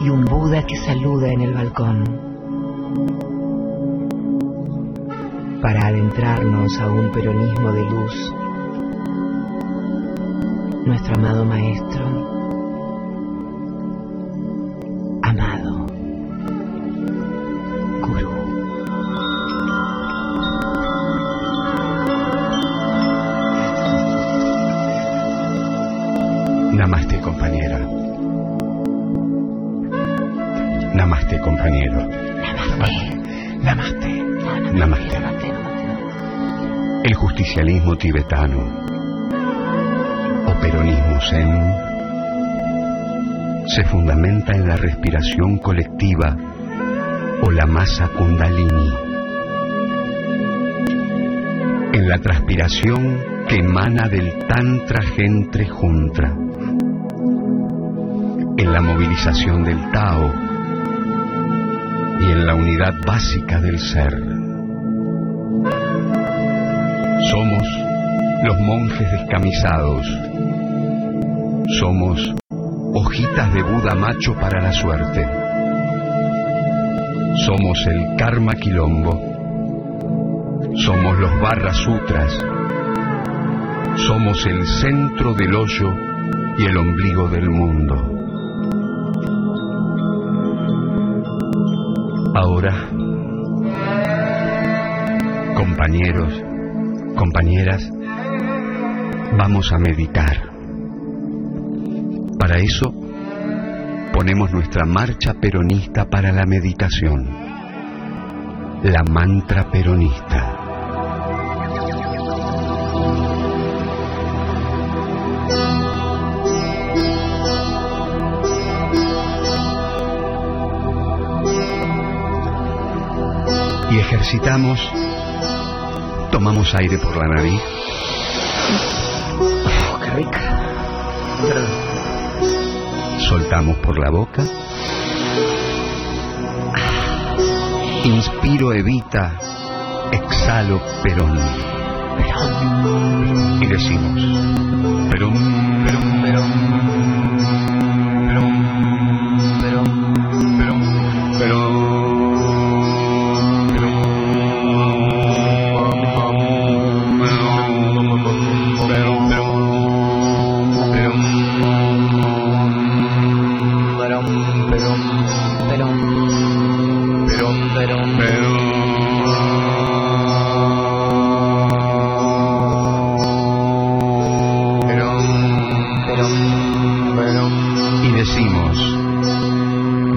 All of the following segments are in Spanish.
y un Buda que saluda en el balcón para adentrarnos a un peronismo de luz. Nuestro amado maestro, compañero. Namaste. Namaste. El justicialismo tibetano o peronismo zen se fundamenta en la respiración colectiva o la masa kundalini, en la transpiración que emana del tantra gente juntra, en la movilización del Tao y en la unidad básica del ser. Somos los monjes descamisados. Somos hojitas de Buda macho para la suerte. Somos el karma quilombo. Somos los barra sutras. Somos el centro del hoyo y el ombligo del mundo. Ahora, compañeros, compañeras, vamos a meditar. Para eso, ponemos nuestra marcha peronista para la meditación, la mantra peronista. Ejercitamos, tomamos aire por la nariz, Oh, qué rica. soltamos por la boca. Inspiro, evita, exhalo, perón. Y decimos, perón, perón, perón, Perón, perón, perón. Y decimos,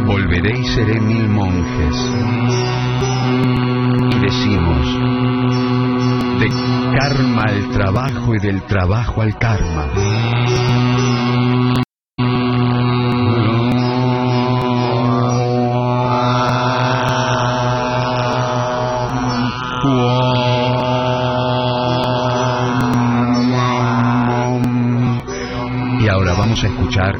volveré y seré mil monjes. Y decimos, de karma al trabajo y del trabajo al karma. Vamos a escuchar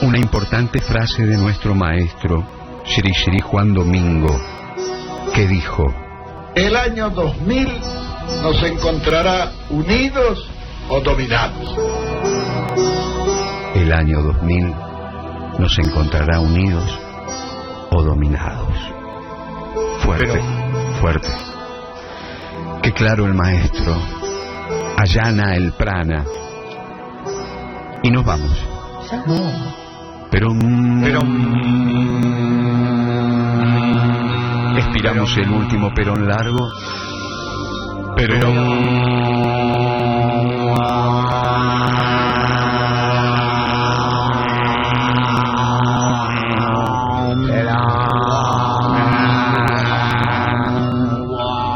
una importante frase de nuestro maestro, Sri Sri Juan Domingo, que dijo, El año 2000 nos encontrará unidos o dominados. el año 2000 nos encontrará unidos o dominados. Fuerte, fuerte. Que claro el maestro, allana el prana. Y nos vamos. Pero, pero expiramos el último perón largo. Pero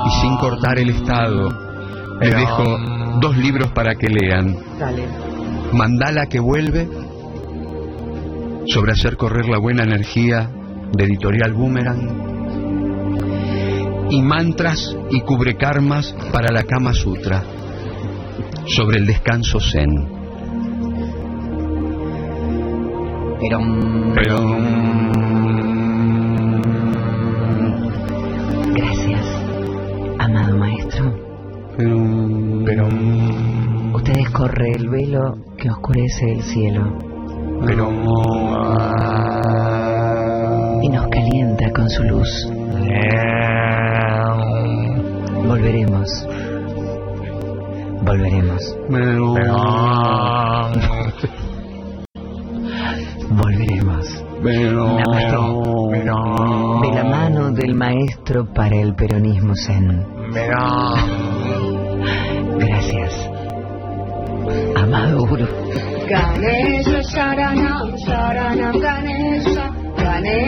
y sin cortar el estado, les dejo dos libros para que lean. Dale. Mandala que vuelve sobre hacer correr la buena energía de editorial Boomerang y mantras y cubre karmas para la Kama Sutra sobre el descanso zen. Perón. Gracias, el velo que oscurece el cielo. pero y nos calienta con su luz. Volveremos. Volveremos. Volveremos. De la mano del maestro para el peronismo zen. Gracias. Ganesha Sharanam Sharanam Ganesha Ganesha